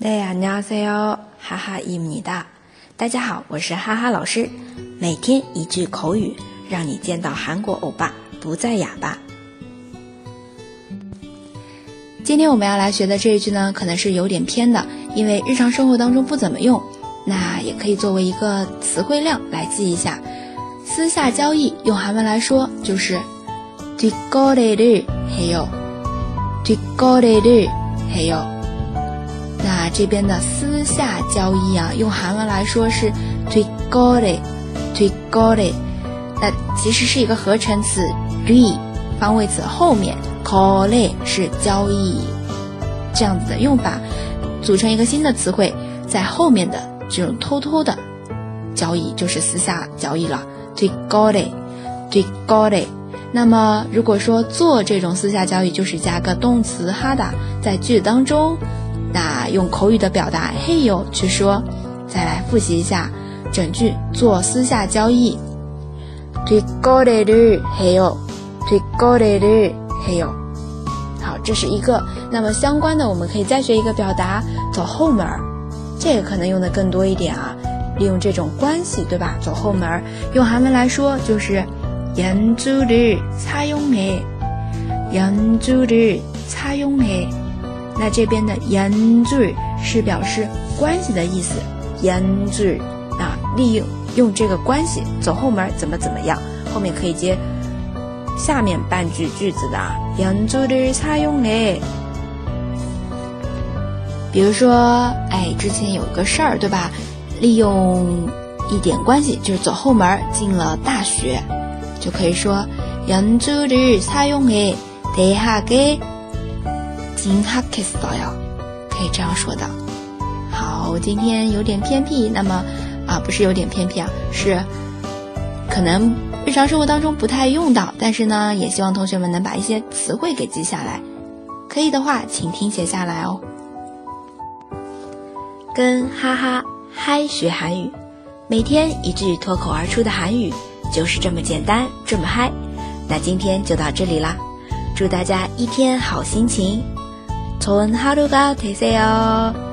大家好，哈哈伊米哒。大家好，我是哈哈老师。每天一句口语，让你见到韩国欧巴不再哑巴。今天我们要来学的这一句呢，可能是有点偏的，因为日常生活当中不怎么用。那也可以作为一个词汇量来记一下。私下交易用韩文来说就是뒤거래를해 요， 뒤거래를해 요。 那这边的私下交易啊，用韩文来说是 trigori trigori，那其实是一个合成词，re 方位词后面 calli 是交易这样子的用法，组成一个新的词汇，在后面的这种偷偷的交易就是私下交易了 trigori trigori。那么如果说做这种私下交易，就是加个动词哈达，在句子当中。那用口语的表达“嘿哟”去说，再来复习一下整句做私下交易。对高的的嘿哟，对高的的嘿哟。好，这是一个。那么相关的，我们可以再学一个表达，走后门儿。这个可能用的更多一点啊，利用这种关系，对吧？走后门儿，用韩文来说就是“연주를사용 해”，“연주를사용 해”。 那这边的연주是表示关系的意思，연주啊，利用用这个关系走后门怎么怎么样，后面可以接下面半句句子的연주를사용 해。 比如说，哎，之前有个事儿，对吧？利用一点关系，就是走后门进了大学，就可以说연주를사용해대학 에。 金哈克斯导游可以这样说的。好，今天有点偏僻，那么啊，不是有点偏僻啊，是可能日常生活当中不太用到，但是呢，也希望同学们能把一些词汇给记下来。可以的话，请听写下来哦。跟哈哈嗨学韩语，每天一句脱口而出的韩语，就是这么简单，这么嗨。那今天就到这里啦，祝大家一天好心情。 좋은 하루가 되세요.